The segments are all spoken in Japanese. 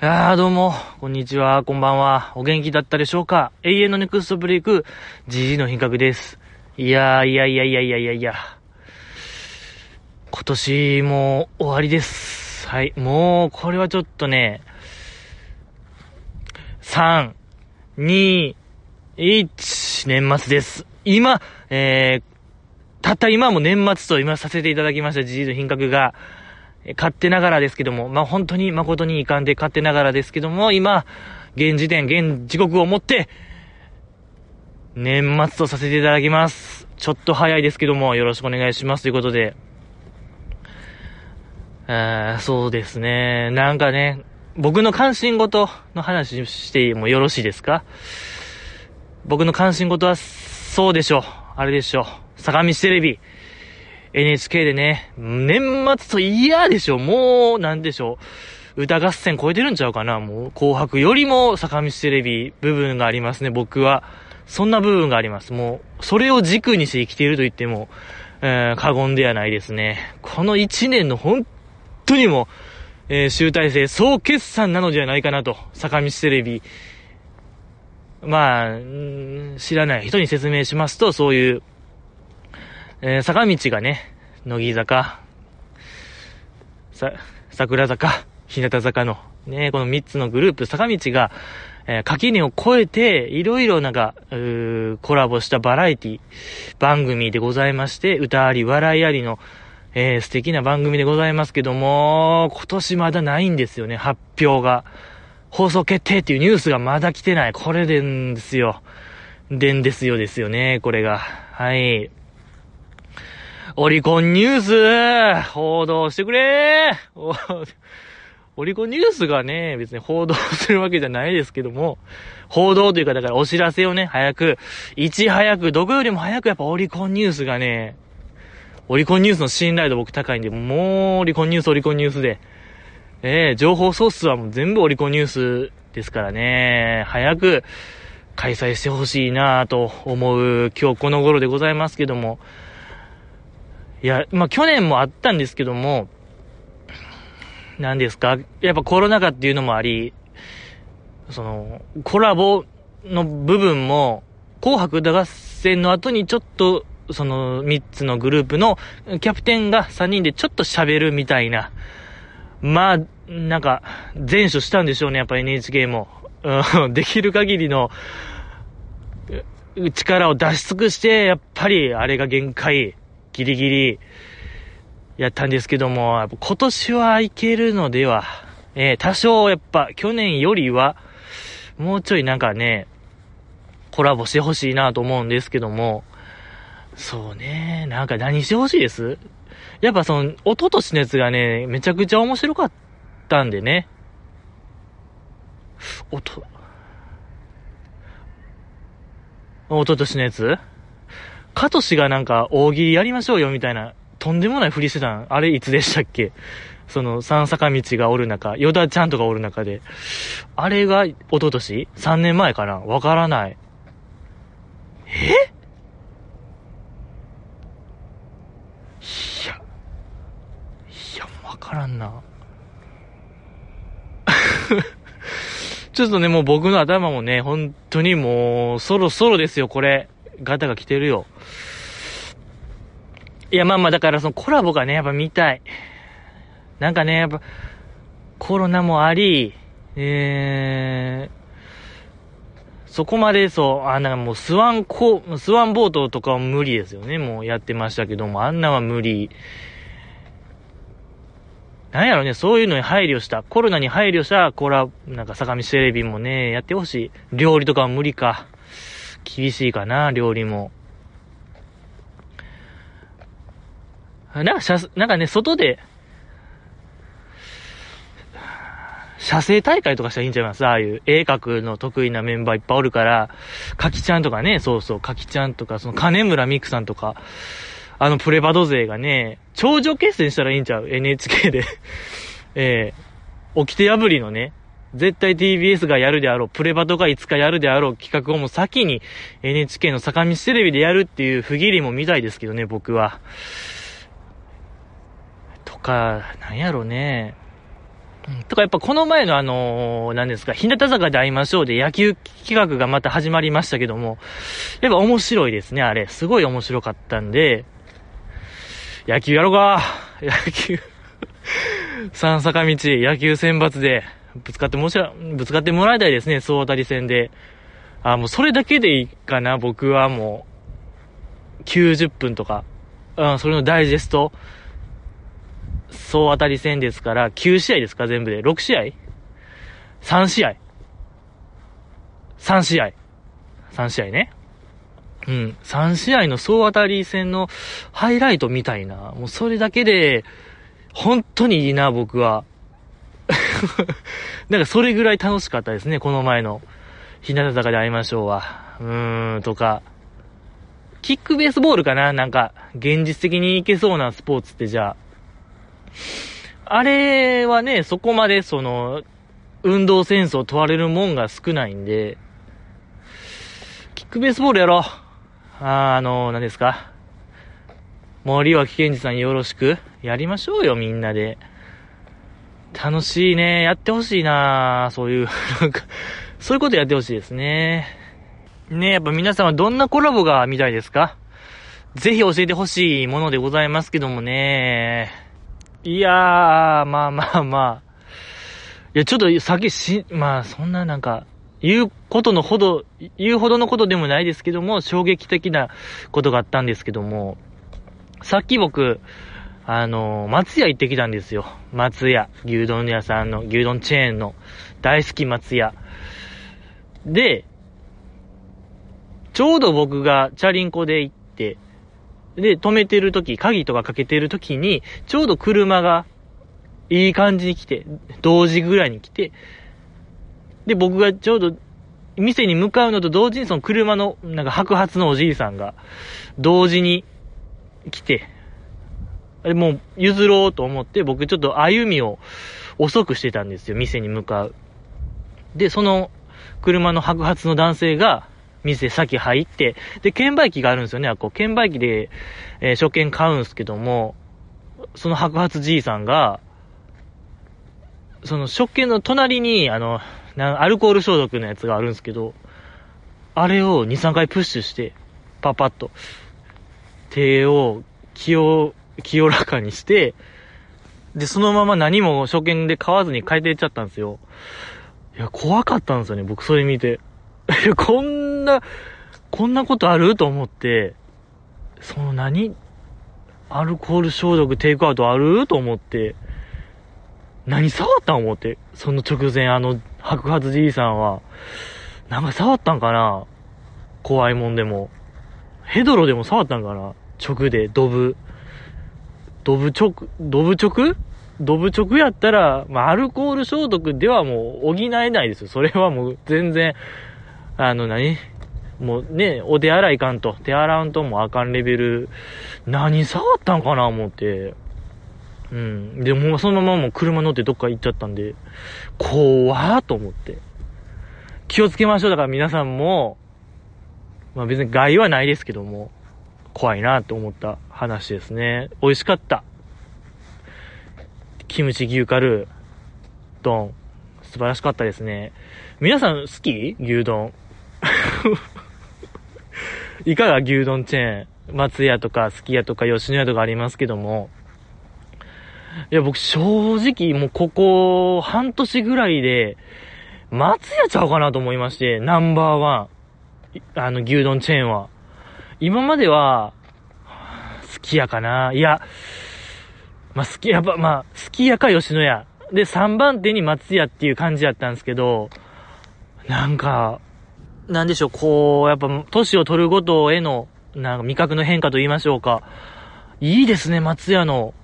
ああ、どうも、こんにちは、こんばんは。お元気だったでしょうか？永遠のネクストブレイク、GG の品格です。いやー、いやいやいやいやいやいや。今年も終わりです。はい、もう、これはちょっとね、3、2、1、年末です。今、えー、たった今も年末と今させていただきました GG の品格が、勝手ながらですけども、まあ、本当に誠に遺憾で勝手ながらですけども、今、現時点、現時刻をもって、年末とさせていただきます。ちょっと早いですけども、よろしくお願いしますということで。あそうですね。なんかね、僕の関心事の話してもよろしいですか？僕の関心事は、そうでしょう。あれでしょう。坂道テレビ。NHK でね、年末と嫌でしょ。もう、なんでしょう。歌合戦超えてるんちゃうかなもう、紅白よりも坂道テレビ部分がありますね、僕は。そんな部分があります。もう、それを軸にして生きていると言っても、えー過言ではないですね。この1年の本当にも、えー集大成、総決算なのではないかなと、坂道テレビ。まあ、知らない人に説明しますと、そういう、えー坂道がね、乃木坂、さ、桜坂、日向坂の、ね、この3つのグループ、坂道が、えー垣根を越えて、いろいろなんか、うーコラボしたバラエティ番組でございまして、歌あり、笑いありの、えー素敵な番組でございますけども、今年まだないんですよね、発表が。放送決定っていうニュースがまだ来てない。これでんですよ。でんですよですよね、これが。はい。オリコンニュース。報道してくれ。オリコンニュースがね、別に報道するわけじゃないですけども、報道というか、だからお知らせをね、早く、いち早く、どこよりも早くやっぱオリコンニュースがね、オリコンニュースの信頼度僕高いんで、もうオリコンニュース、オリコンニュースで、ええ情報ソースはもう全部オリコンニュースですからね、早く開催してほしいなと思う今日この頃でございますけども、いや、まあ、去年もあったんですけども、何ですかやっぱコロナ禍っていうのもあり、その、コラボの部分も、紅白歌合戦の後にちょっと、その3つのグループのキャプテンが3人でちょっと喋るみたいな。まあ、なんか、前処したんでしょうね、やっぱ NHK も。うん、できる限りの、力を出し尽くして、やっぱりあれが限界、ギリギリ、やったんですけども、今年はいけるのでは、えー多少やっぱ去年よりは、もうちょいなんかね、コラボしてほしいなと思うんですけども、そうね、なんか何してほしいです？やっぱその、一昨年のやつがね、めちゃくちゃ面白かったんでね。おと、一昨年のやつ？カトシがなんか大喜利やりましょうよみたいな、とんでもないふりしてたん。あれいつでしたっけ？その、三坂道がおる中、ヨダちゃんとかおる中で。あれが一昨年 ?3 年前かな？わからない。え？いや、いや、わからんな。ちょっとね、もう僕の頭もね、本当にもう、そろそろですよ、これ。ガタが来てるよ。いや、まあまあ、だからそのコラボがね、やっぱ見たい。なんかね、やっぱ、コロナもあり、えー、そこまでそう、あんなもうスワンコ、スワンボートとかは無理ですよね。もうやってましたけども、あんなは無理。なんやろね、そういうのに配慮した、コロナに配慮した、コラ、なんか坂道テレビもね、やってほしい。料理とかは無理か。厳しいかな、料理も。なんか、しゃなんかね、外で、写生大会とかしたらいいんちゃいます？ああいう絵描くの得意なメンバーいっぱいおるから、かきちゃんとかね、そうそう、かきちゃんとか、その金村美久さんとか、あのプレバド勢がね、頂上決戦したらいいんちゃう ?NHK で。ええ掟破りのね、絶対 TBS がやるであろう、プレバトがいつかやるであろう企画をもう先に NHK の坂道テレビでやるっていう不義理も見たいですけどね、僕は。とか、なんやろね。とかやっぱこの前のあの、何ですか、日向坂で会いましょうで野球企画がまた始まりましたけども、やっぱ面白いですね、あれ。すごい面白かったんで、野球やろうか野球 三坂道、野球選抜で、ぶつかってもしら、ぶつかってもらいたいですね、総当たり戦で。あ、もうそれだけでいいかな、僕はもう、90分とか。うん、それのダイジェスト。総当たり戦ですから、9試合ですか、全部で。6試合 ?3 試合 ?3 試合。3試合ね。うん。3試合の総当たり戦のハイライトみたいな。もうそれだけで、本当にいいな、僕は。なんかそれぐらい楽しかったですね、この前の。日向坂で会いましょうは。うーん、とか。キックベースボールかななんか、現実的にいけそうなスポーツってじゃあ。あれはね、そこまでその、運動センスを問われるもんが少ないんで、キックベースボールやろう。あ、あの、何ですか。森脇健児さんよろしく。やりましょうよ、みんなで。楽しいね。やってほしいなそういう、なんか、そういうことやってほしいですね。ねやっぱ皆さんはどんなコラボが見たいですか？ぜひ教えてほしいものでございますけどもね。いやー、まあまあまあ。いや、ちょっと先し、まあそんななんか、言うことのほど、言うほどのことでもないですけども、衝撃的なことがあったんですけども、さっき僕、あの、松屋行ってきたんですよ。松屋。牛丼屋さんの、牛丼チェーンの、大好き松屋。で、ちょうど僕がチャリンコで行って、で、止めてる時、鍵とかかけてる時に、ちょうど車が、いい感じに来て、同時ぐらいに来て、で、僕がちょうど、店に向かうのと同時にその車の、なんか白髪のおじいさんが、同時に来て、もう譲ろうと思って、僕ちょっと歩みを遅くしてたんですよ、店に向かう。で、その車の白髪の男性が、店先入って、で、券売機があるんですよね。あこう、券売機で、えー、初券買うんですけども、その白髪じいさんが、その食券の隣に、あの、アルコール消毒のやつがあるんですけど、あれを2、3回プッシュして、パパッと、手を清、清らかにして、で、そのまま何も初見で買わずに帰っていっちゃったんですよ。いや、怖かったんですよね、僕それ見て。こんな、こんなことあると思って、その何？アルコール消毒テイクアウトあると思って、何触ったん思って。その直前、あの、白髪じいさんは、なんか触ったんかな？怖いもんでも。ヘドロでも触ったんかな？直で、ドブ。ドブ直、ドブ直ドブ直やったら、まあ、アルコール消毒ではもう補えないですよ。それはもう全然、あの何、もうね、お手洗いかんと、手洗わんともあかんレベル、何触ったんかな思って。うん。でもうそのままもう車乗ってどっか行っちゃったんで、怖ーと思って。気をつけましょう。だから皆さんも、まあ別に害はないですけども、怖いなって思った話ですね。美味しかった。キムチ牛カルー、丼、素晴らしかったですね。皆さん好き？牛丼。いかが牛丼チェーン？松屋とか、すき家とか、吉野家とかありますけども。いや、僕正直もうここ半年ぐらいで、松屋ちゃうかなと思いまして、ナンバーワン。あの、牛丼チェーンは。今までは、すき家かないや、まあ、すき家、まあ、すき家か吉野家。で、3番手に松屋っていう感じやったんですけど、なんか、なんでしょう、こう、やっぱ、年を取るごとへの、なんか味覚の変化と言いましょうか。いいですね、松屋の。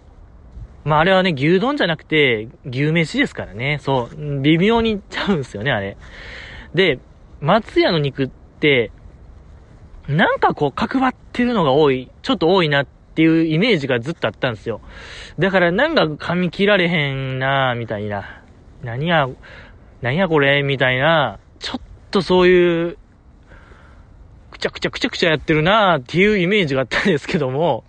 まあ、あれはね、牛丼じゃなくて、牛飯ですからね。そう、微妙にちゃうんですよね、あれ。で、松屋の肉って、なんかこう、角張ってるのが多い、ちょっと多いなっていうイメージがずっとあったんですよ。だからなんか噛み切られへんなみたいな。何や、何やこれみたいな、ちょっとそういう、くちゃくちゃくちゃくちゃやってるなっていうイメージがあったんですけども、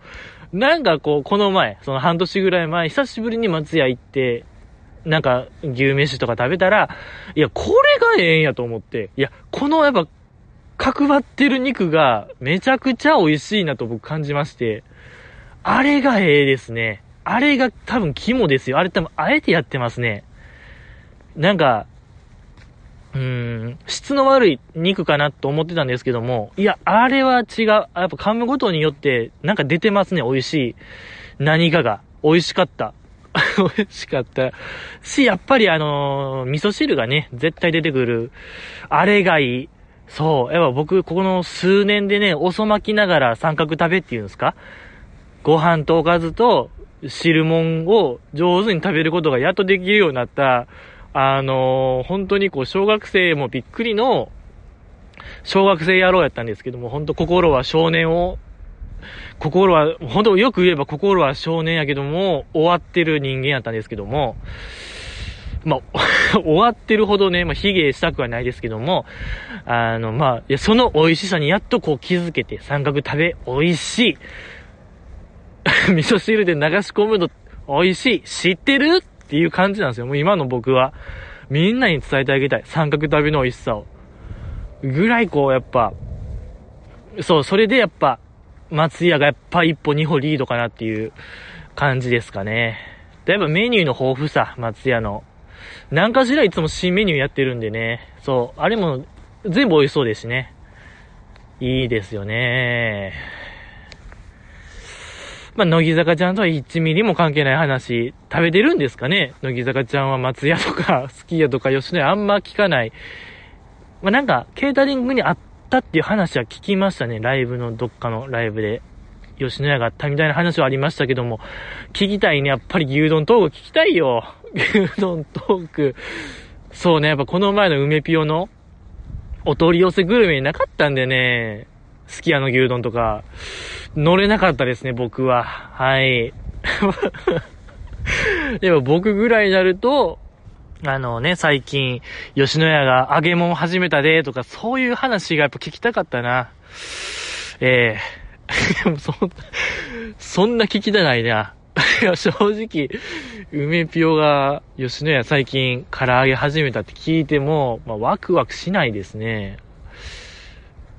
なんかこう、この前、その半年ぐらい前、久しぶりに松屋行って、なんか、牛飯とか食べたら、いや、これがええんやと思って、いや、このやっぱ、角張ってる肉がめちゃくちゃ美味しいなと僕感じまして、あれがええですね。あれが多分肝ですよ。あれ多分あえてやってますね。なんか、うーん、質の悪い肉かなと思ってたんですけども、いや、あれは違う。やっぱ噛むことによって、なんか出てますね、美味しい。何かが。美味しかった。美味しかった。し、やっぱりあのー、味噌汁がね、絶対出てくる。あれがいい。そう。やっぱ僕、ここの数年でね、遅まきながら三角食べっていうんですか？ご飯とおかずと汁物を上手に食べることがやっとできるようになった、あのー、本当にこう、小学生もびっくりの、小学生野郎やったんですけども、本当心は少年を、心は、本当よく言えば心は少年やけども、終わってる人間やったんですけども、まあ、終わってるほどね、まあ、卑下したくはないですけども、あの、まあ、いや、その美味しさにやっとこう気づけて、三角食べ、美味しい。味噌汁で流し込むの、美味しい。知ってるっていう感じなんですよ。もう今の僕は。みんなに伝えてあげたい。三角旅の美味しさを。ぐらいこう、やっぱ、そう、それでやっぱ、松屋がやっぱ一歩二歩リードかなっていう感じですかね。やっぱメニューの豊富さ、松屋の。何かしらいつも新メニューやってるんでね。そう、あれも全部美味しそうですしね。いいですよね。まあ、乃木坂ちゃんとは1ミリも関係ない話、食べてるんですかね？乃木坂ちゃんは松屋とか、スキヤとか吉野家あんま聞かない。まあ、なんか、ケータリングにあったっていう話は聞きましたね。ライブのどっかのライブで。吉野家があったみたいな話はありましたけども、聞きたいね。やっぱり牛丼トーク聞きたいよ。牛丼トーク。そうね、やっぱこの前の梅ピオのお取り寄せグルメになかったんでね、すき家の牛丼とか、乗れなかったですね、僕は。はい。でも僕ぐらいになると、あのね、最近、吉野家が揚げ物始めたで、とか、そういう話がやっぱ聞きたかったな。ええー、そんな、そんな聞きたないな。いや、正直、梅ぴよが吉野家最近唐揚げ始めたって聞いても、まあ、ワクワクしないですね。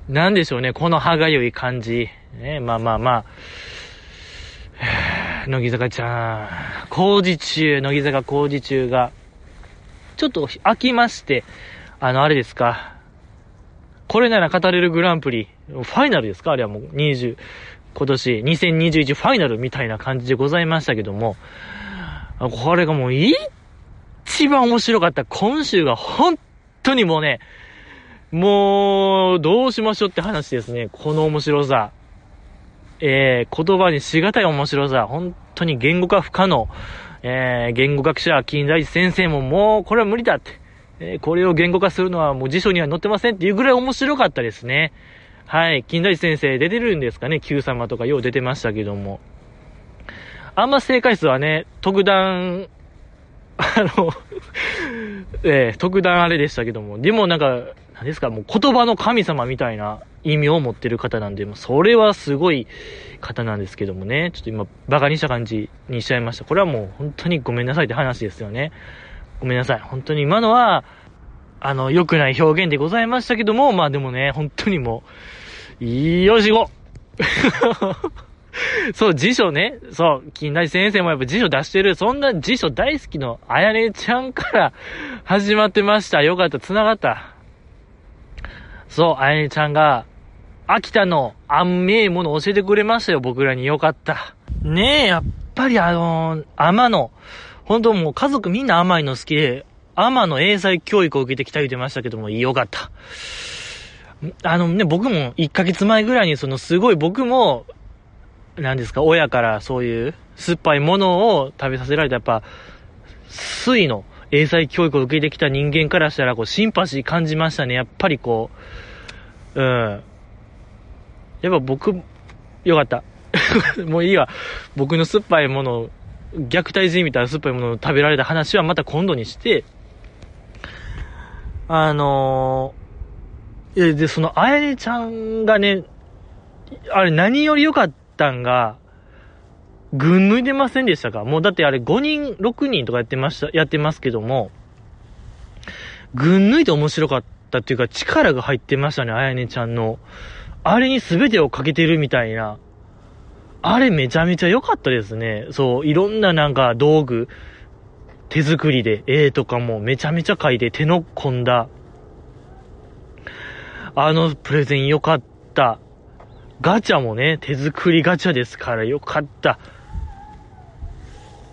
なんでしょうね、この歯がゆい感じ。ね、まあまあまあ。乃木坂ちゃん、工事中、乃木坂工事中が、ちょっと飽きまして、あの、あれですか。これなら語れるグランプリ、ファイナルですか？あれはもう20、今年2021ファイナルみたいな感じでございましたけども、これがもう一番面白かった今週が本当にもうね、もう、どうしましょうって話ですね。この面白さ。えー、言葉にしがたい面白さ。本当に言語化不可能。えー、言語学者、金田一先生ももう、これは無理だって。えー、これを言語化するのはもう辞書には載ってませんっていうぐらい面白かったですね。はい。金田一先生出てるんですかね ?Q 様とかよう出てましたけども。あんま正解数はね、特段、あの えー、特段あれでしたけども。でもなんか、何ですか、もう言葉の神様みたいな意味を持ってる方なんで、もうそれはすごい方なんですけどもね、ちょっと今、馬鹿にした感じにしちゃいました。これはもう本当にごめんなさいって話ですよね。ごめんなさい。本当に今のは、あの、良くない表現でございましたけども、まあでもね、本当にもう、よしごそう、辞書ね。そう、金田先生もやっぱ辞書出してる。そんな辞書大好きのあやねちゃんから始まってました。よかった、繋がった。そう、あやねちゃんが、秋田の甘いもの教えてくれましたよ、僕らによかった。ねえ、やっぱりあのー、甘の、本当もう家族みんな甘いの好きで、甘の英才教育を受けてきた言ってましたけども、よかった。あのね、僕も1ヶ月前ぐらいにそのすごい僕も、何ですか、親からそういう酸っぱいものを食べさせられたやっぱ、水の英才教育を受けてきた人間からしたら、こう、シンパシー感じましたね。やっぱりこう、うん。やっぱ僕、よかった。もういいわ。僕の酸っぱいもの虐待人みたいな酸っぱいものを食べられた話はまた今度にして、あのー、え、で、その、あやねちゃんがね、あれ何より良かったんが、ぐん抜いてませんでしたか？もうだってあれ5人、6人とかやってました、やってますけども、ぐん抜いて面白かったっていうか力が入ってましたね、あやねちゃんの。あれに全てをかけてるみたいな。あれめちゃめちゃ良かったですね。そう、いろんななんか道具、手作りで、絵とかもめちゃめちゃ描いて手の込んだ。あのプレゼン良かった。ガチャもね、手作りガチャですから良かった。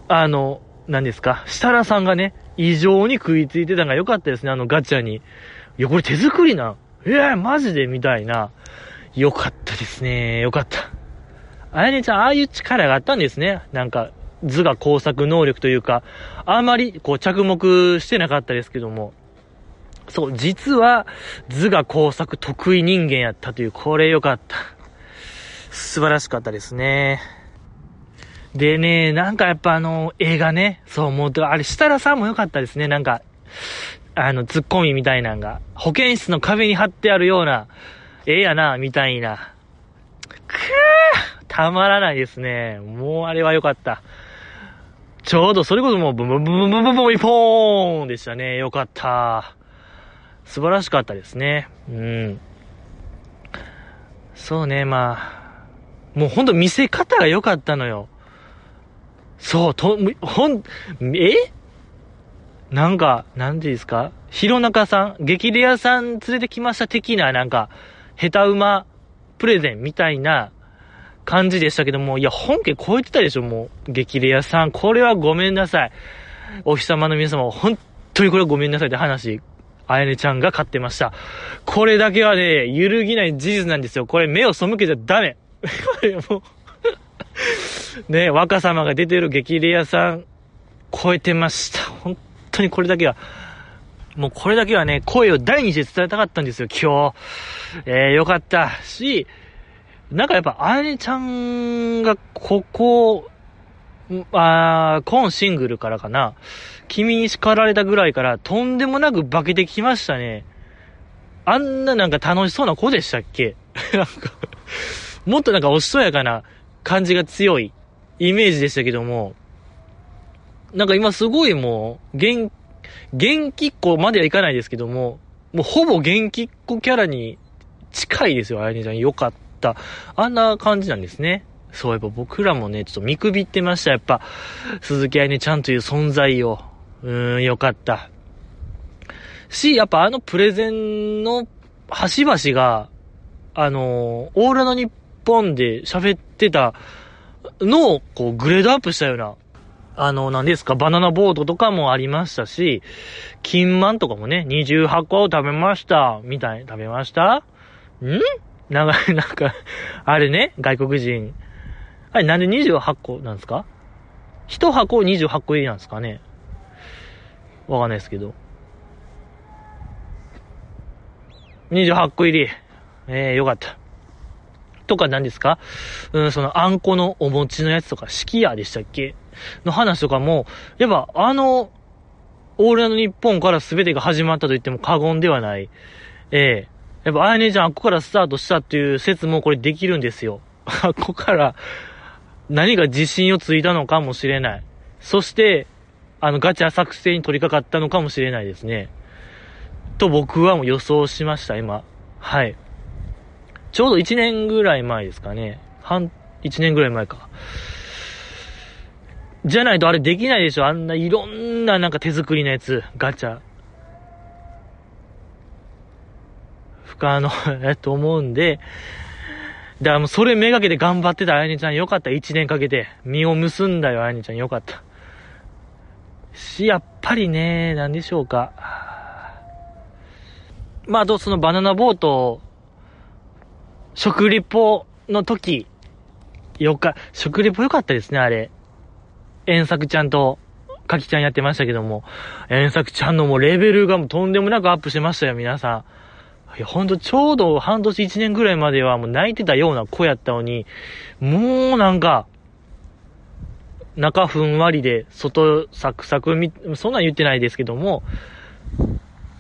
あの、何ですか、設楽さんがね、異常に食いついてたのが良かったですね、あのガチャに。いや、これ手作りなんええー、マジでみたいな。良かったですね。良かった。あやねちゃん、ああいう力があったんですね。なんか、図画工作能力というか、あまりこう着目してなかったですけども。そう、実は図画工作得意人間やったという、これ良かった。素晴らしかったですね。でね、なんかやっぱあの、映画ね、そう、もう、あれ、設楽さんも良かったですね。なんか、あの、ツッコミみたいなんが、保健室の壁に貼ってあるような、ええやな、みたいな。くーたまらないですね。もうあれは良かった。ちょうどそれこそもうブンブンブンブンブンブンブンポーンでしたね。よかった。素晴らしかったですね。うん。そうね、まあ。もうほんと見せ方が良かったのよ。そう、と、ほん、え？なんか、なんていうんですか？弘中さん、激レアさん連れてきました的な、なんか、下手馬プレゼンみたいな感じでしたけども、いや、本家超えてたでしょ、もう。激レアさん。これはごめんなさい。お日様の皆様、本当にこれはごめんなさいって話、あやねちゃんが買ってました。これだけはね、揺るぎない事実なんですよ。これ目を背けちゃダメ。これもうね、若様が出てる激レアさん、超えてました。本当にこれだけは。もうこれだけはね、声を大にして伝えたかったんですよ、今日。えー、よかったし、なんかやっぱ、あやねちゃんが、ここ、あ今シングルからかな。君に叱られたぐらいから、とんでもなく化けてきましたね。あんななんか楽しそうな子でしたっけ？なんかもっとなんかおしとやかな感じが強いイメージでしたけども、なんか今すごいもう、元元気っ子まではいかないですけども、もうほぼ元気っ子キャラに近いですよ、あやねちゃん。よかった。あんな感じなんですね。そういえば僕らもね、ちょっと見くびってました。やっぱ、鈴木あやねちゃんという存在を。うーん、よかった。し、やっぱあのプレゼンの端々が、あのオーラの日本で喋ってたのを、こう、グレードアップしたようなあの、何ですか、バナナボートとかもありましたし、金満とかもね、28個を食べました、みたい、食べました？ん？なんか、なんか、あれね、外国人。あれ、なんで28個なんですか ?1 箱28個入りなんですかね？わかんないですけど。28個入り。ええー、よかった。とか何ですか？うん、その、あんこのお餅のやつとか、式屋でしたっけ？の話とかも、やっぱあの、オールナイト日本から全てが始まったと言っても過言ではない。ええやっぱあやねちゃんあっこからスタートしたっていう説もこれできるんですよ。あっこから何か自信をついたのかもしれない。そして、あのガチャ作成に取り掛かったのかもしれないですね。と僕はもう予想しました、今。はい。ちょうど1年ぐらい前ですかね。半、1年ぐらい前か。じゃないとあれできないでしょあんないろんななんか手作りのやつ、ガチャ。不可能やと思うんで、だからもうそれめがけて頑張ってたあやねちゃんよかった。1年かけて。身を結んだよ、あやねちゃんよかった。し、やっぱりね、なんでしょうか。まあ、あとそのバナナボート、食リポの時、よか、食リポよかったですね、あれ。遠作ちゃんと、かきちゃんやってましたけども、遠作ちゃんのもうレベルがもうとんでもなくアップしてましたよ、皆さん。いや、ほんとちょうど半年一年ぐらいまではもう泣いてたような子やったのに、もうなんか、中ふんわりで、外サクサクみ、そんなん言ってないですけども、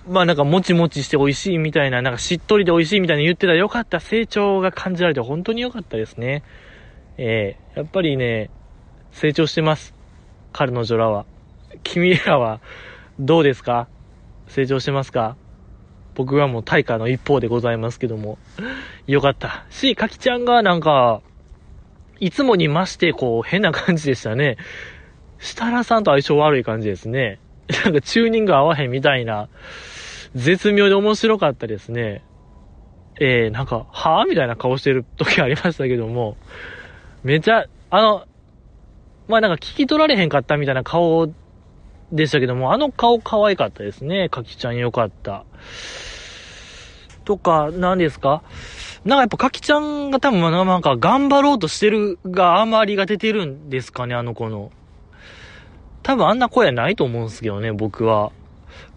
まあなんかもちもちして美味しいみたいな、なんかしっとりで美味しいみたいな言ってたらよかった。成長が感じられて本当によかったですね。ええー、やっぱりね、成長してます。彼女らは。君らは、どうですか？成長してますか？僕はもう対価の一方でございますけども。よかった。し、かきちゃんがなんか、いつもに増してこう変な感じでしたね。設楽さんと相性悪い感じですね。なんかチューニング合わへんみたいな、絶妙で面白かったですね。えー、なんか、はぁみたいな顔してる時ありましたけども、めちゃ、あの、まあなんか聞き取られへんかったみたいな顔でしたけども、あの顔可愛かったですね。かきちゃんよかった。とか、何ですか？なんかやっぱかきちゃんが多分なんか頑張ろうとしてるがあまりが出てるんですかね、あの子の。多分あんな声はないと思うんですけどね、僕は。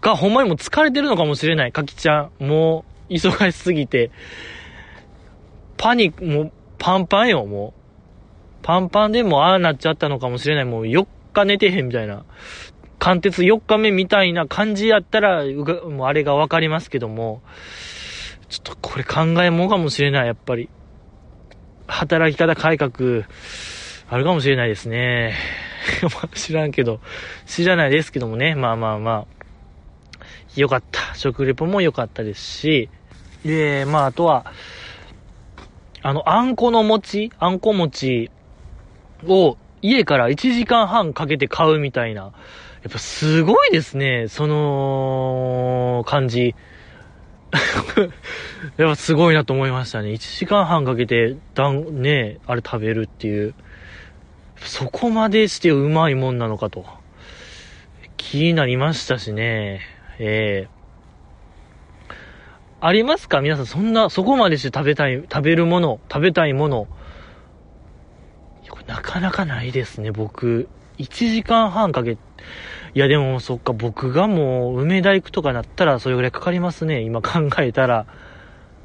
が、ほんまにもう疲れてるのかもしれない、かきちゃん。もう、忙しすぎて。パニック、もう、パンパンよ、もう。パンパンでもああなっちゃったのかもしれない。もう4日寝てへんみたいな。貫徹4日目みたいな感じやったら、もうあれがわかりますけども。ちょっとこれ考えもかもしれない、やっぱり。働き方改革、あるかもしれないですね。知らんけど、知らないですけどもね、まあまあまあ。よかった。食レポも良かったですし、で、まああとは、あの、あんこの餅あんこ餅を家から1時間半かけて買うみたいな。やっぱすごいですね、その感じ。やっぱすごいなと思いましたね。1時間半かけて、だん、ね、あれ食べるっていう。そこまでしてうまいもんなのかと。気になりましたしね。ええー、ありますか？皆さん、そんな、そこまでして食べたい、食べるもの、食べたいもの。なかなかないですね、僕。1時間半かけ、いやでもそっか、僕がもう梅田行くとかなったらそれぐらいかかりますね。今考えたら。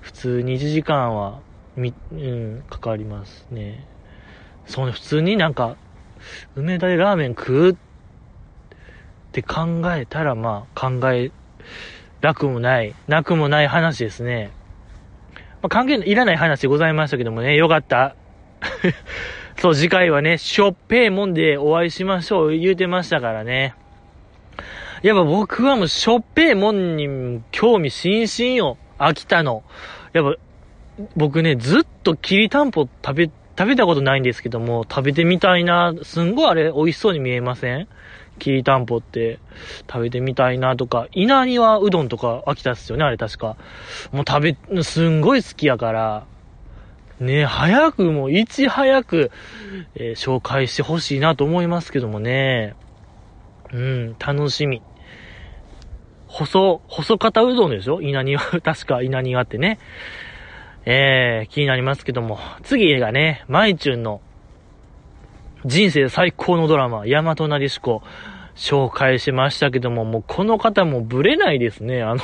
普通に1時間は、み、うん、かかりますね。そうね、普通になんか、梅田でラーメン食うって考えたら、まあ、考え、楽もない、なくもない話ですね。まあ、関係いらない話でございましたけどもね、よかった。そう、次回はね、しょっぺーもんでお会いしましょう言うてましたからね。やっぱ僕はもうしょっぺーもんに興味津々よ。秋田の。やっぱ、僕ね、ずっときりたんぽ食べ食べたことないんですけども、食べてみたいな。すんごいあれ、美味しそうに見えません？きりたんぽって、食べてみたいなとか、稲庭うどんとか秋田っすよね、あれ確か。もう食べ、すんごい好きやから、ね、早くもいち早く、えー、紹介してほしいなと思いますけどもね。うん、楽しみ。細、細型うどんでしょ？稲庭、確か稲庭ってね。えー、気になりますけども、次がね、マイチュンの人生最高のドラマ、大和なでしこ、紹介しましたけども、もうこの方もブレないですね。あの、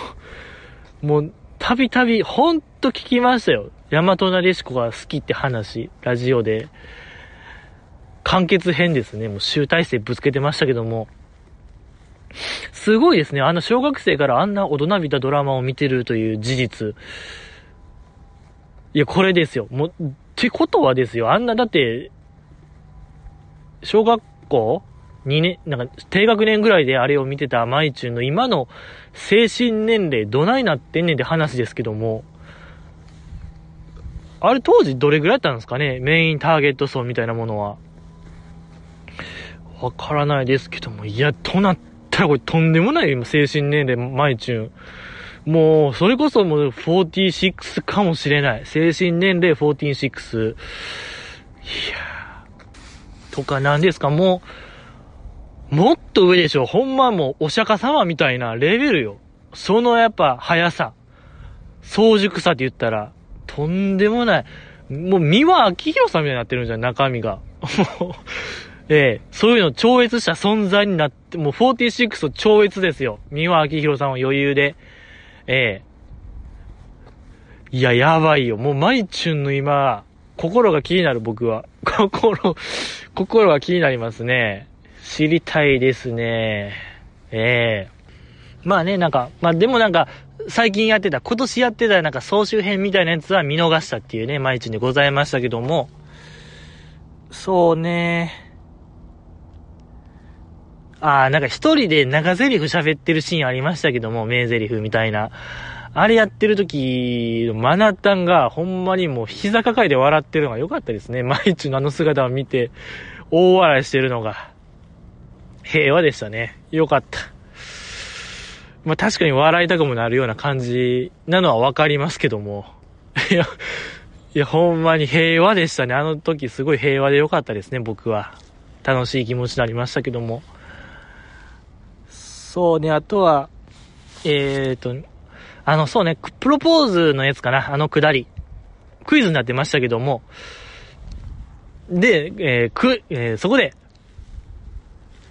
もう、たびたび、ほんと聞きましたよ。大和なでしこが好きって話、ラジオで。完結編ですね。もう集大成ぶつけてましたけども。すごいですね。あの小学生からあんな大人びたドラマを見てるという事実。いや、これですよ。もう、ってことはですよ。あんな、だって、小学校2年、なんか、低学年ぐらいであれを見てたマイチュンの今の精神年齢どないなってんねんって話ですけども、あれ当時どれぐらいだったんですかね？メインターゲット層みたいなものは。わからないですけども、いや、となったらこれとんでもない今精神年齢マイチュン。もう、それこそもう46かもしれない。精神年齢46。いやとか何ですか、もう、もっと上でしょ。ほんまもうお釈迦様みたいなレベルよ。そのやっぱ速さ。早熟さって言ったら、とんでもない。もう三輪明宏さんみたいになってるんじゃん、中身が。もう、ええそういうの超越した存在になって、もう46と超越ですよ。三輪明宏さんは余裕で。ええいや、やばいよ。もう、マイチュンの今、心が気になる僕は。心、心が気になりますね。知りたいですね。ええまあね、なんか、まあでもなんか、最近やってた、今年やってたなんか総集編みたいなやつは見逃したっていうね、マイチュンでございましたけども、そうね、ああ、なんか一人で長台詞喋ってるシーンありましたけども、名台詞みたいな。あれやってる時、マナタンがほんまにもう膝抱えて笑ってるのが良かったですね。毎日のあの姿を見て、大笑いしてるのが。平和でしたね。良かった。まあ確かに笑いたくもなるような感じなのはわかりますけども。いや、いや、ほんまに平和でしたね。あの時すごい平和で良かったですね、僕は。楽しい気持ちになりましたけども。そうね、あとは、えーと、あの、そうね、プロポーズのやつかな、あのくだり。クイズになってましたけども。で、えー、く、えー、そこで、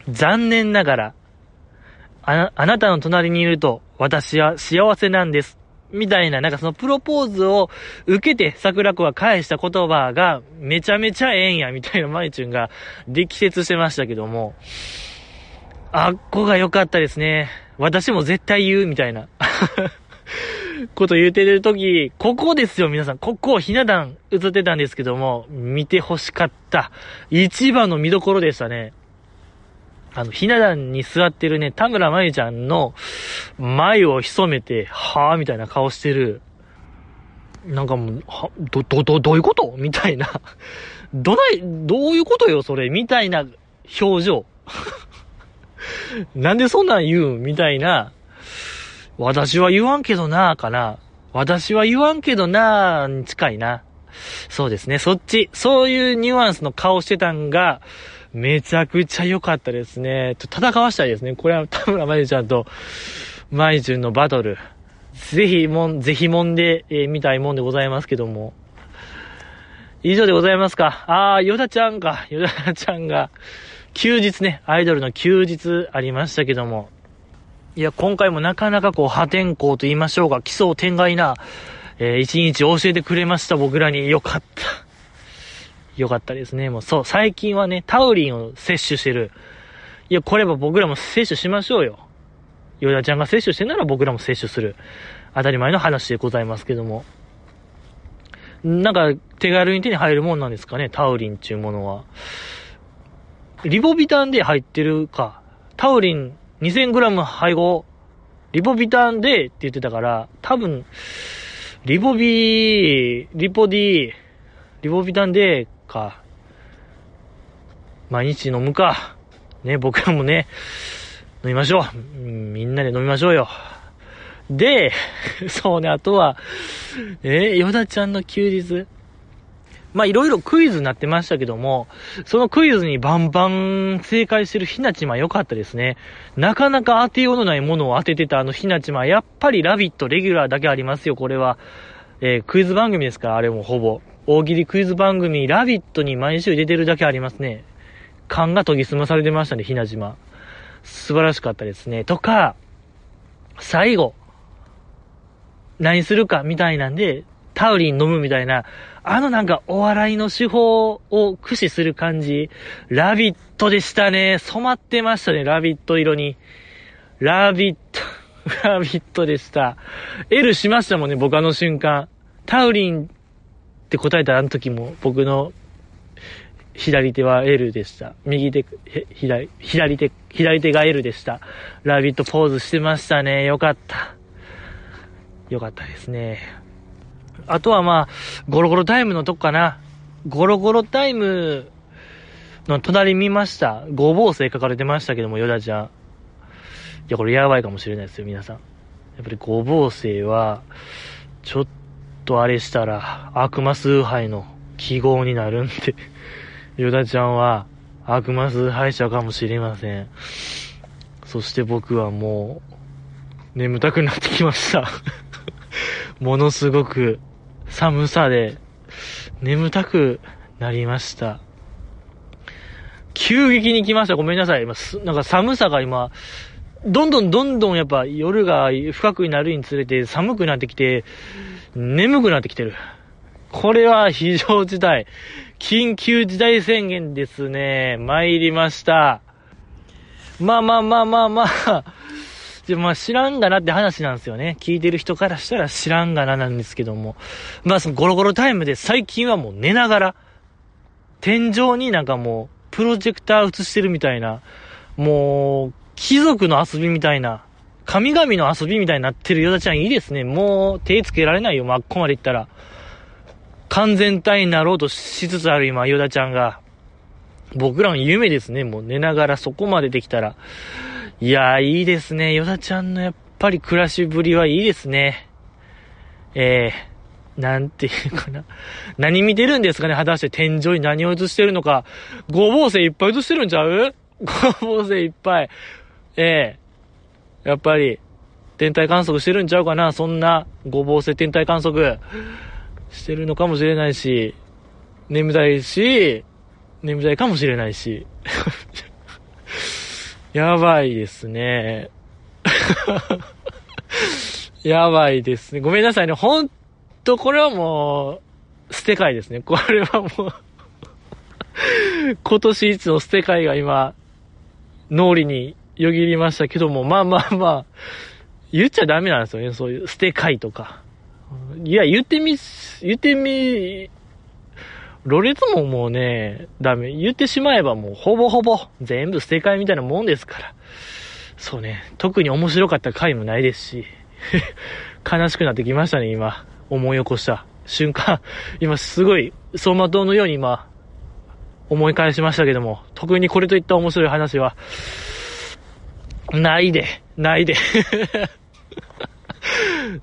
残念ながら、あな、あなたの隣にいると、私は幸せなんです。みたいな、なんかそのプロポーズを受けて桜子は返した言葉がめちゃめちゃええんや、みたいなマイチュンが力説してましたけども、あっこが良かったですね。私も絶対言う、みたいな。こと言うてるとき、ここですよ、皆さん。ここ、ひな壇映ってたんですけども、見て欲しかった。一番の見どころでしたね。あの、ひな壇に座ってるね、田村まゆちゃんの眉を潜めて、はぁみたいな顔してる。なんかもう、は、ど、ど、ど、どういうこと？みたいな。どない、どういうことよ、それ？みたいな表情。なんでそんなん言うみたいな。私は言わんけどなぁかな。私は言わんけどなぁに近いな。そうですね、そっち。そういうニュアンスの顔してたんが、めちゃくちゃ良かったですね。戦わしたいですね。これは 田村まゆちゃんと、まゆちゅんのバトル。ぜひもん、ぜひもんで、えー、見たいもんでございますけども。以上でございますか。あー、ヨダちゃんか。ヨダちゃんが、休日ね、アイドルの休日ありましたけども。いや、今回もなかなかこう、破天荒と言いましょうか、奇想天外な、えー、一日教えてくれました、僕らに。よかった。よかったですね。もうそう、最近はね、タウリンを摂取してる。いや、これは僕らも摂取しましょうよ。ヨダちゃんが摂取してんなら僕らも摂取する。当たり前の話でございますけども。なんか、手軽に手に入るもんなんですかね、タウリンっていうものは。リボビタンで入ってるか。タウリン 2000g 配合、リボビタンでって言ってたから、多分、リボビー、リポディ、リボビタンでか。毎日飲むか。ね、僕らもね、飲みましょう。みんなで飲みましょうよ。で、そうね、あとは、えー、ヨダちゃんの休日。まあ、いろいろクイズになってましたけども、そのクイズにバンバン正解してるひなちま良かったですね。なかなか当てようのないものを当ててたあのひなちま、やっぱりラビットレギュラーだけありますよ、これは。えー、クイズ番組ですから、あれもほぼ。大喜利クイズ番組、ラビットに毎週出てるだけありますね。勘が研ぎ澄まされてましたね、ひな島。素晴らしかったですね。とか、最後、何するかみたいなんで、タウリン飲むみたいな、あのなんかお笑いの手法を駆使する感じ、ラビットでしたね。染まってましたね、ラビット色に。ラビット、ラビットでした。L しましたもんね、僕あの瞬間。タウリンって答えたあの時も僕の左手は L でした。右手、左、左手、左手が L でした。ラビットポーズしてましたね。よかった。よかったですね。あとはまあ、ゴロゴロタイムのとこかな。ゴロゴロタイムの隣見ました。ごぼう星書かれてましたけども、ヨダちゃん。いや、これやばいかもしれないですよ、皆さん。やっぱりごぼう星は、ちょっとあれしたら悪魔崇拝の記号になるんで ヨダちゃんは悪魔崇拝者かもしれません。そして僕はもう眠たくなってきました ものすごく寒さで眠たくなりました。急激に来ました。ごめんなさい。今、なんか寒さが今、どんどんどんどんやっぱ夜が深くなるにつれて寒くなってきて、眠くなってきてる。これは非常事態。緊急事態宣言ですね。参りました。まあまあまあまあまあ。でまあ知らんがなって話なんですよね。聞いてる人からしたら知らんがななんですけども。まあそのゴロゴロタイムで最近はもう寝ながら、天井になんかもうプロジェクター映してるみたいな、もう、貴族の遊びみたいな、神々の遊びみたいになってるヨダちゃんいいですね。もう手つけられないよ、まあ、ここまでいったら。完全体になろうとしつつある今、ヨダちゃんが。僕らの夢ですね、もう寝ながらそこまでできたら。いやー、いいですね。ヨダちゃんのやっぱり暮らしぶりはいいですね。えー、なんていうかな。何見てるんですかね果たして天井に何を映してるのか。ごぼう星いっぱい映してるんちゃう？ごぼう星いっぱい。ええー、やっぱり、天体観測してるんちゃうかな？そんな、ごぼう星天体観測してるのかもしれないし、眠たいし、眠たいかもしれないし。やばいですね。やばいですね。ごめんなさいね。ほんと、これはもう、捨て替えですね。これはもう 今年一の捨て替えが今、脳裏によぎりましたけども、まあまあまあ、言っちゃダメなんですよね。そういう捨て替えとか。いや、言ってみ、言ってみ、ろれつももうね、ダメ。言ってしまえばもうほぼほぼ全部捨て替えみたいなもんですから。そうね。特に面白かった回もないですし。悲しくなってきましたね、今。思い起こした瞬間。今すごい、走馬灯のように今、思い返しましたけども、特にこれといった面白い話は、ないで、ないで。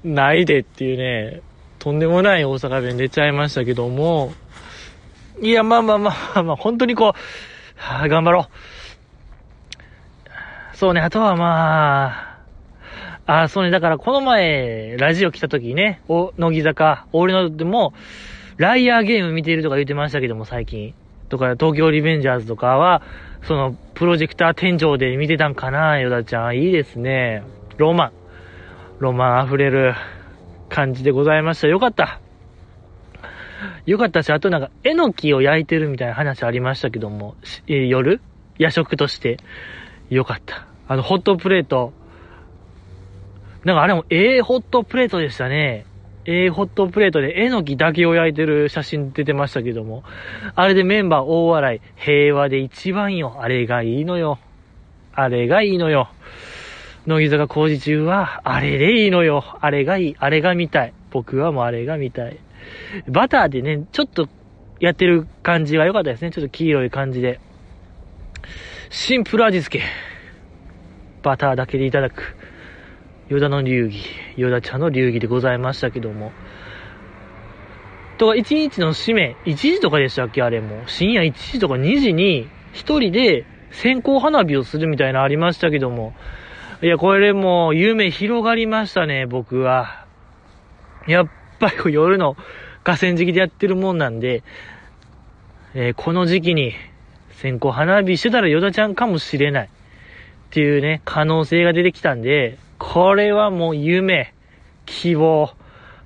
ないでっていうね、とんでもない大阪弁出ちゃいましたけども、いや、まあまあまあまあ、本当にこう、はあ、頑張ろう。そうね、あとはまあ、あ、そうね、だからこの前、ラジオ来た時ね、お、乃木坂、俺のでも、ライアーゲーム見ているとか言ってましたけども、最近。とか、東京リベンジャーズとかは、その、プロジェクター天井で見てたんかな、ヨダちゃん。いいですね。ロマン。ロマン溢れる感じでございました。よかった。よかったし、あとなんか、えのきを焼いてるみたいな話ありましたけども、え、夜？夜食として。よかった。あの、ホットプレート。なんかあれも、ええー、ホットプレートでしたね。え、ホットプレートでえのきだけを焼いてる写真出てましたけども。あれでメンバー大笑い。平和で一番よ。あれがいいのよ。あれがいいのよ。乃木坂工事中は、あれでいいのよ。あれがいい。あれが見たい。僕はもうあれが見たい。バターでね、ちょっとやってる感じが良かったですね。ちょっと黄色い感じで。シンプル味付け。バターだけでいただく。ヨダの流儀。ヨダ茶の流儀でございましたけども。とか、1日の締め、1時とかでしたっけあれも。深夜1時とか2時に、1人で線香花火をするみたいなありましたけども。いや、これも夢広がりましたね、僕は。やっぱり夜の河川敷でやってるもんなんで、えー、この時期に線香花火してたらヨダちゃんかもしれないっていうね、可能性が出てきたんで、これはもう夢、希望、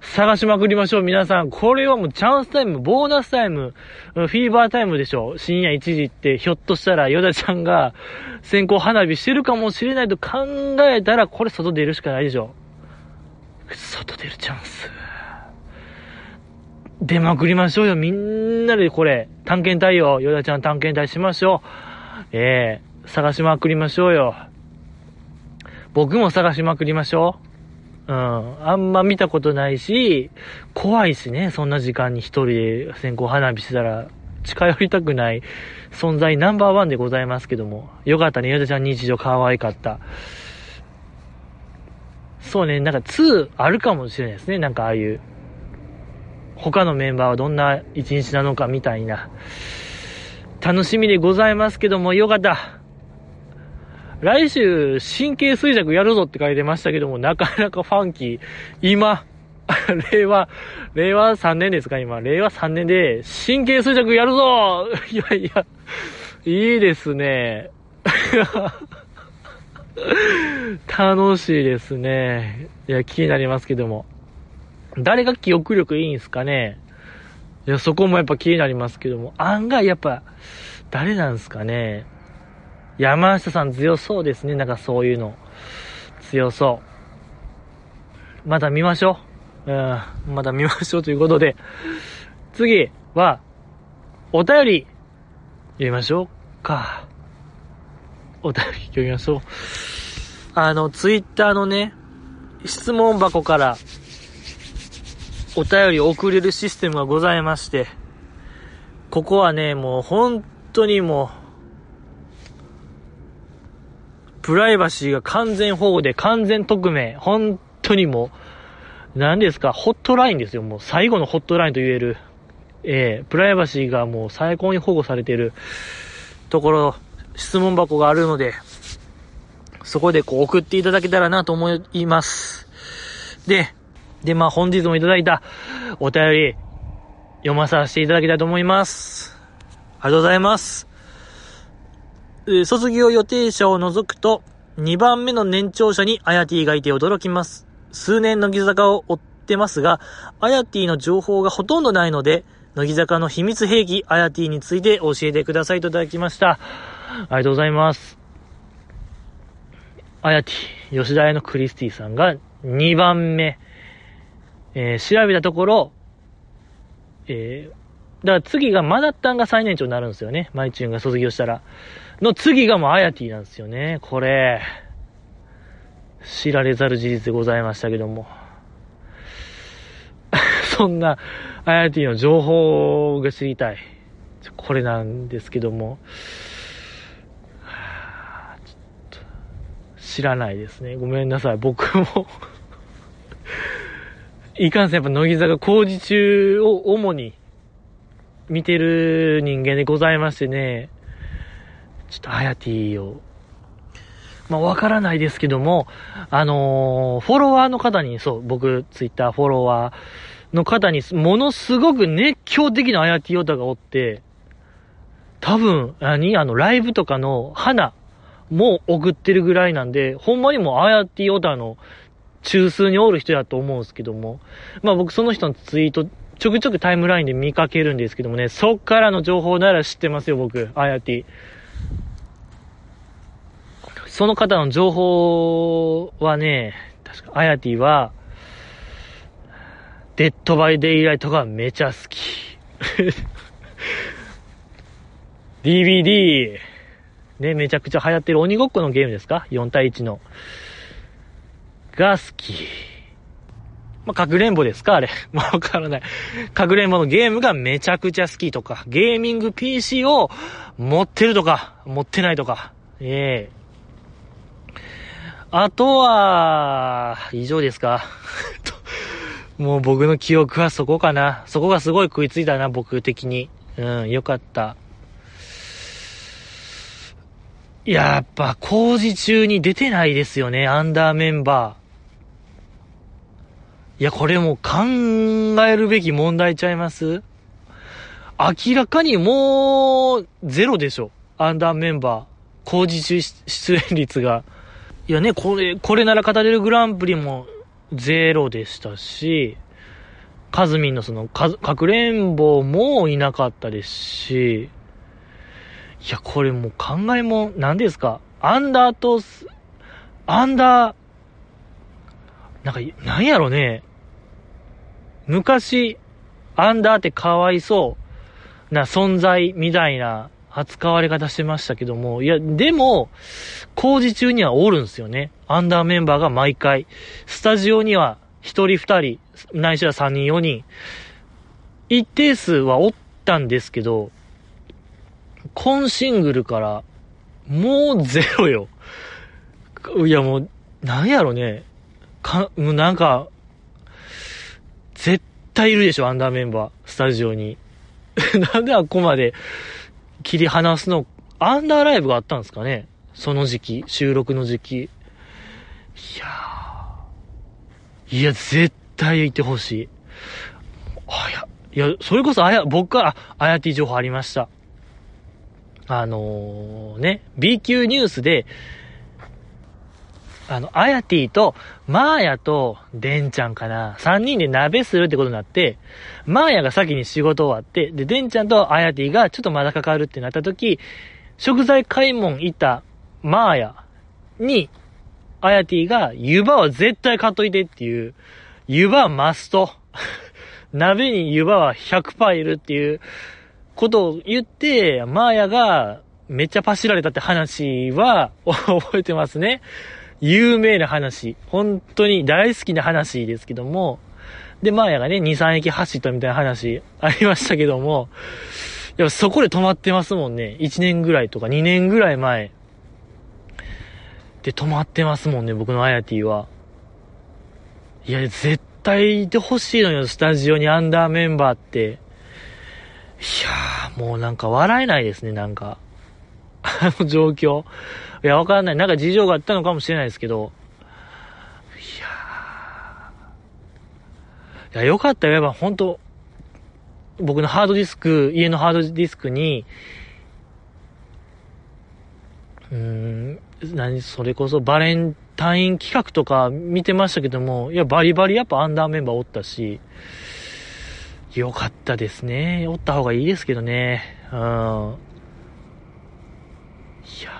探しまくりましょう、皆さん。これはもうチャンスタイム、ボーナスタイム、フィーバータイムでしょ。深夜1時って、ひょっとしたらヨダちゃんが 線香花火してるかもしれないと考えたら、これ外出るしかないでしょ。外出るチャンス。出まくりましょうよ。みんなでこれ、探検隊よ。ヨダちゃん探検隊しましょう。ええー、探しまくりましょうよ。僕も探しまくりましょう。うん。あんま見たことないし、怖いしね。そんな時間に一人で線香花火してたら、近寄りたくない存在ナンバーワンでございますけども。よかったね。ヨダちゃん日常可愛かった。そうね。なんか2あるかもしれないですね。なんかああいう。他のメンバーはどんな一日なのかみたいな。楽しみでございますけども、よかった。来週、神経衰弱やるぞって書いてましたけども、なかなかファンキー。今、令和、令和3年ですか今。令和3年で、神経衰弱やるぞ いやいや、いいですね。楽しいですね。いや、気になりますけども。誰が記憶力いいんすかね？いや、そこもやっぱ気になりますけども、案外やっぱ、誰なんすかね？山下さん強そうですね。なんかそういうの。強そう。まだ見ましょう。うん。まだ見ましょうということで。次は、お便り、入れましょうか。お便り読みましょう。あの、ツイッターのね、質問箱からお便り送れるシステムがございまして、ここはね、もう本当にもう、プライバシーが完全保護で完全匿名、本当にもう、何ですか、ホットラインですよ。もう最後のホットラインと言える。えー、プライバシーがもう最高に保護されているところ、質問箱があるので、そこでこう送っていただけたらなと思います。で、で、まあ本日もいただいたお便り読まさせていただきたいと思います。ありがとうございます。卒業予定者を除くと、2番目の年長者にアヤティがいて驚きます。数年乃木坂を追ってますが、アヤティの情報がほとんどないので、乃木坂の秘密兵器、アヤティについて教えてくださいといただきました。ありがとうございます。あやティ、吉田屋のクリスティさんが2番目。えー、調べたところ、えー、だから次がマダッタンが最年長になるんですよね。マイチューンが卒業したら。の次がもうアヤティなんですよね。これ、知られざる事実でございましたけども。そんな、アヤティの情報が知りたい。これなんですけども。知らないですね。ごめんなさい。僕も いかんせんやっぱ乃木坂工事中を主に見てる人間でございましてね、ちょっとアヤティを、まあわからないですけども、あのー、フォロワーの方に、そう、僕、ツイッターフォロワーの方に、ものすごく熱狂的なアヤティオタがおって、多分、何？あの、ライブとかの花、も送ってるぐらいなんで、ほんまにもうああやってヨタの中枢におる人やと思うんですけども、まあ僕その人のツイート、ちょくちょくタイムラインで見かけるんですけどもね、そっからの情報なら知ってますよ、僕。あやて。その方の情報はね、確か、あやては、デッドバイデイライトがめちゃ好き。DbD、ね、めちゃくちゃ流行ってる鬼ごっこのゲームですか ?4 対1の。が好き。まあ、かくれんぼですか？あれ。まあ、わからない。かくれんぼのゲームがめちゃくちゃ好きとか、ゲーミング PC を持ってるとか、持ってないとか。ええあとは、以上ですか もう僕の記憶はそこかな。そこがすごい食いついたな、僕的に。うん、よかった。やっぱ工事中に出てないですよね、アンダーメンバー。いや、これも考えるべき問題ちゃいます？明らかにもう、ゼロでしょ。アンダーメンバー。工事中出演率が。いやね、これ、これなら語れるグランプリもゼロでしたし、カズミンのその、か、かくれんぼもいなかったですし、いや、これもう考えも、何ですか？アンダーと、アンダー、なんか、なんやろね？昔、アンダーってかわいそうな存在みたいな扱われ方してましたけども、いや、でも、工事中にはおるんですよね。アンダーメンバーが毎回。スタジオには一人二人、ないしは三人四人、一定数はおったんですけど、今シングルから、もうゼロよ。いやもう、なんやろね。か、もうなんか、絶対いるでしょ、アンダーメンバー、スタジオに。なんであっこまで切り離すの、アンダーライブがあったんですかね？その時期、収録の時期。いやー。いや、絶対いてほしい。あ、いや、いや、それこそあや、僕から、あやてぃ情報ありました。あのー、ね、B 級ニュースで、あの、あやてぃと、マーヤと、デンちゃんかな、3人で鍋するってことになって、マーヤが先に仕事終わって、で、デンちゃんとあやてぃがちょっとまだかかるってなった時、食材買い物行ったマーヤに、あやてぃが、湯葉は絶対買っといてっていう、湯葉マスト。鍋に湯葉は100%いるっていう、ことを言って、マーヤが、めっちゃパシられたって話は 覚えてますね。有名な話。本当に大好きな話ですけども。で、マーヤがね、2、3駅走ったみたいな話ありましたけども。いや、そこで止まってますもんね。1年ぐらいとか2年ぐらい前。で、止まってますもんね、僕のアヤティは。いや、絶対いてほしいのよ、スタジオにアンダーメンバーって。いやー、もうなんか笑えないですね、なんか。あの状況。いや、わかんない。なんか事情があったのかもしれないですけど。いやー。いや、よかったよ。やっぱ本当僕のハードディスク、家のハードディスクに、うーん、何、それこそバレンタイン企画とか見てましたけども、いや、バリバリやっぱアンダーメンバーおったし、よかったですね。おった方がいいですけどね。うん。いや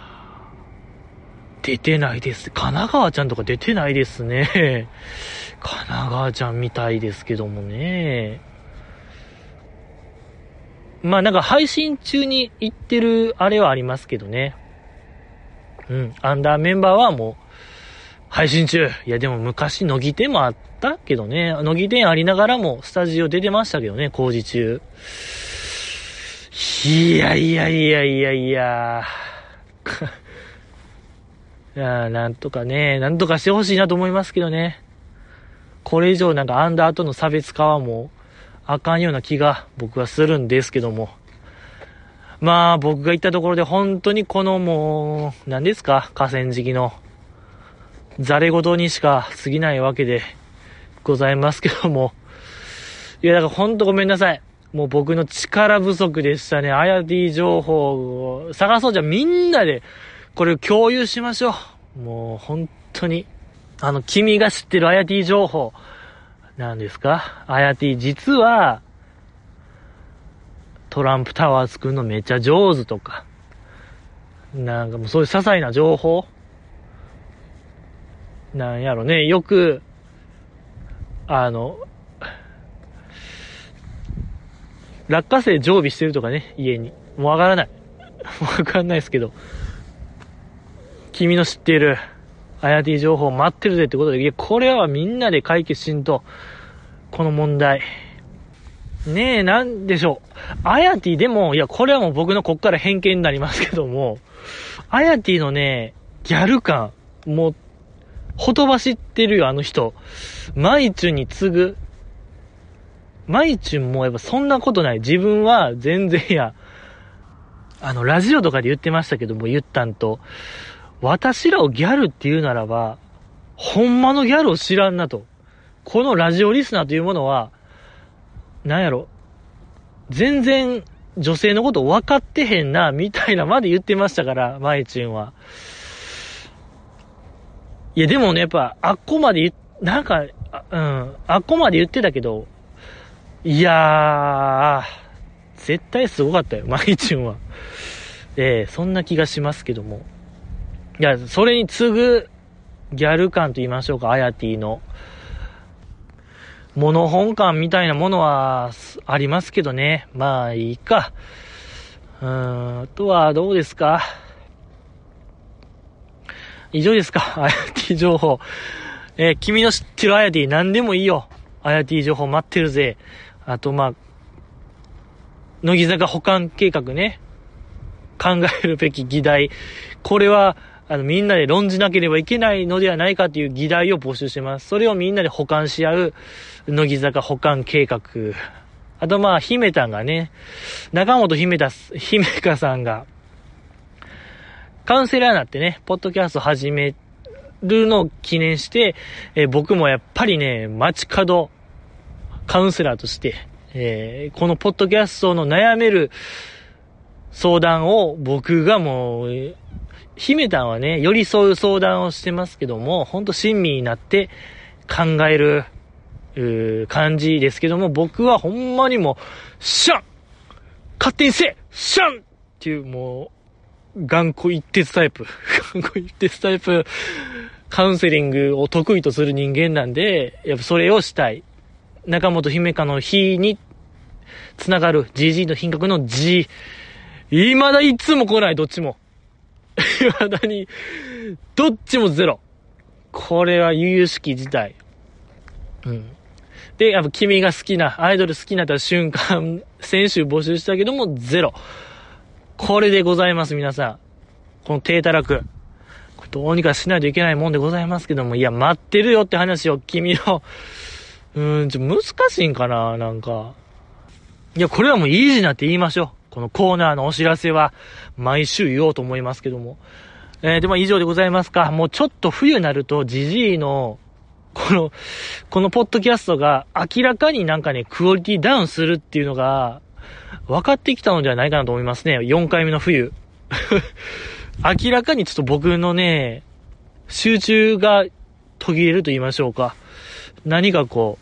出てないです。神奈川ちゃんとか出てないですね。神奈川ちゃんみたいですけどもね。まあなんか配信中に言ってるあれはありますけどね。うん。アンダーメンバーはもう配信中。いやでも昔乃木店もあったけどね。乃木店ありながらもスタジオ出てましたけどね、工事中。いやいやいやいやいや。いやなんとかね、なんとかしてほしいなと思いますけどね。これ以上なんかアンダーとの差別化はもう、あかんような気が僕はするんですけども。まあ僕が言ったところで本当にこのもう、何ですか河川敷の、ザレ言にしか過ぎないわけでございますけども。いやだから本当ごめんなさい。もう僕の力不足でしたね。アヤティ情報を探そうじゃみんなでこれを共有しましょう。もう本当に。あの、君が知ってるアヤティ情報。なんですか？アヤティ実は、トランプタワー作るのめっちゃ上手とか。なんかもうそういう些細な情報？なんやろね。よく、あの、落花生常備してるとかね、家に。もうわからない。わかんないですけど。君の知っている、あやティ情報待ってるぜってことで、いや、これはみんなで解決しんと、この問題。ねえ、なんでしょう。あやティでも、いや、これはもう僕のこっから偏見になりますけども、あやティのね、ギャル感、もう、ほとばしってるよ、あの人。マイチュンに次ぐ、マイチュンもやっぱそんなことない。自分は全然や、あの、ラジオとかで言ってましたけども、言ったんと、私らをギャルって言うならば、ほんまのギャルを知らんなと。このラジオリスナーというものは、なんやろ、全然女性のこと分かってへんな、みたいなまで言ってましたから、マイチュンは。いや、でもね、やっぱ、あっこまで言、なんか、うん、あっこまで言ってたけど、いやー、絶対すごかったよ、マイチュンは。ええー、そんな気がしますけども。いや、それに次ぐギャル感と言いましょうか、アヤティの。モノ本感みたいなものはありますけどね。まあいいか。うーん、あとはどうですか？以上ですか？アヤティ情報。えー、君の知ってるアヤティ何でもいいよ。アヤティ情報待ってるぜ。あと、まあ、乃木坂保管計画ね。考えるべき議題。これは、あの、みんなで論じなければいけないのではないかという議題を募集してます。それをみんなで保管し合う、乃木坂保管計画。あと、まあ、姫たんがね、中本姫た、姫香さんが、カウンセラーになってね、ポッドキャスト始めるのを記念して、えー、僕もやっぱりね、街角カウンセラーとして、えー、このポッドキャストの悩める相談を僕がもう、姫たんはね、寄り添う相談をしてますけども、ほんと親身になって考える、う感じですけども、僕はほんまにもう、シャン勝手にせシャンっていうもう、頑固一徹タイプ。頑固一徹タイプ、カウンセリングを得意とする人間なんで、やっぱそれをしたい。中本姫香の日につながる GG の品格の G。未だいつも来ない、どっちも。未だに、どっちもゼロ。これは悠々しき事態。うん。で、やっぱ君が好きな、アイドル好きになった瞬間、先週募集したけども、ゼロ。これでございます、皆さん。この低たらく。どうにかしないといけないもんでございますけども、いや、待ってるよって話を、君の、うん、ちょ、難しいんかななんか。いや、これはもうイージーなって言いましょう。このコーナーのお知らせは、毎週言おうと思いますけども。えー、でも以上でございますか。もうちょっと冬になると、ジジイの、この、このポッドキャストが明らかになんかね、クオリティダウンするっていうのが、分かってきたのではないかなと思いますね。4回目の冬。明らかにちょっと僕のね、集中が途切れると言いましょうか。何かこ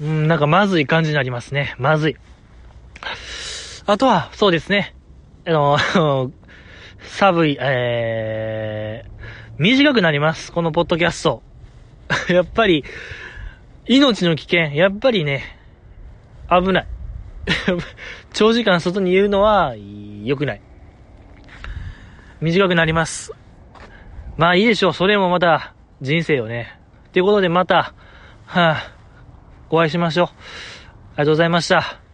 う、うん、なんかまずい感じになりますね。まずい。あとは、そうですね。あの、寒い、えー、短くなります。このポッドキャスト。やっぱり、命の危険、やっぱりね、危ない。長時間外にいるのは良くない。短くなります。まあいいでしょう。それもまた人生よね。ということでまた、は、あ、お会いしましょう。ありがとうございました。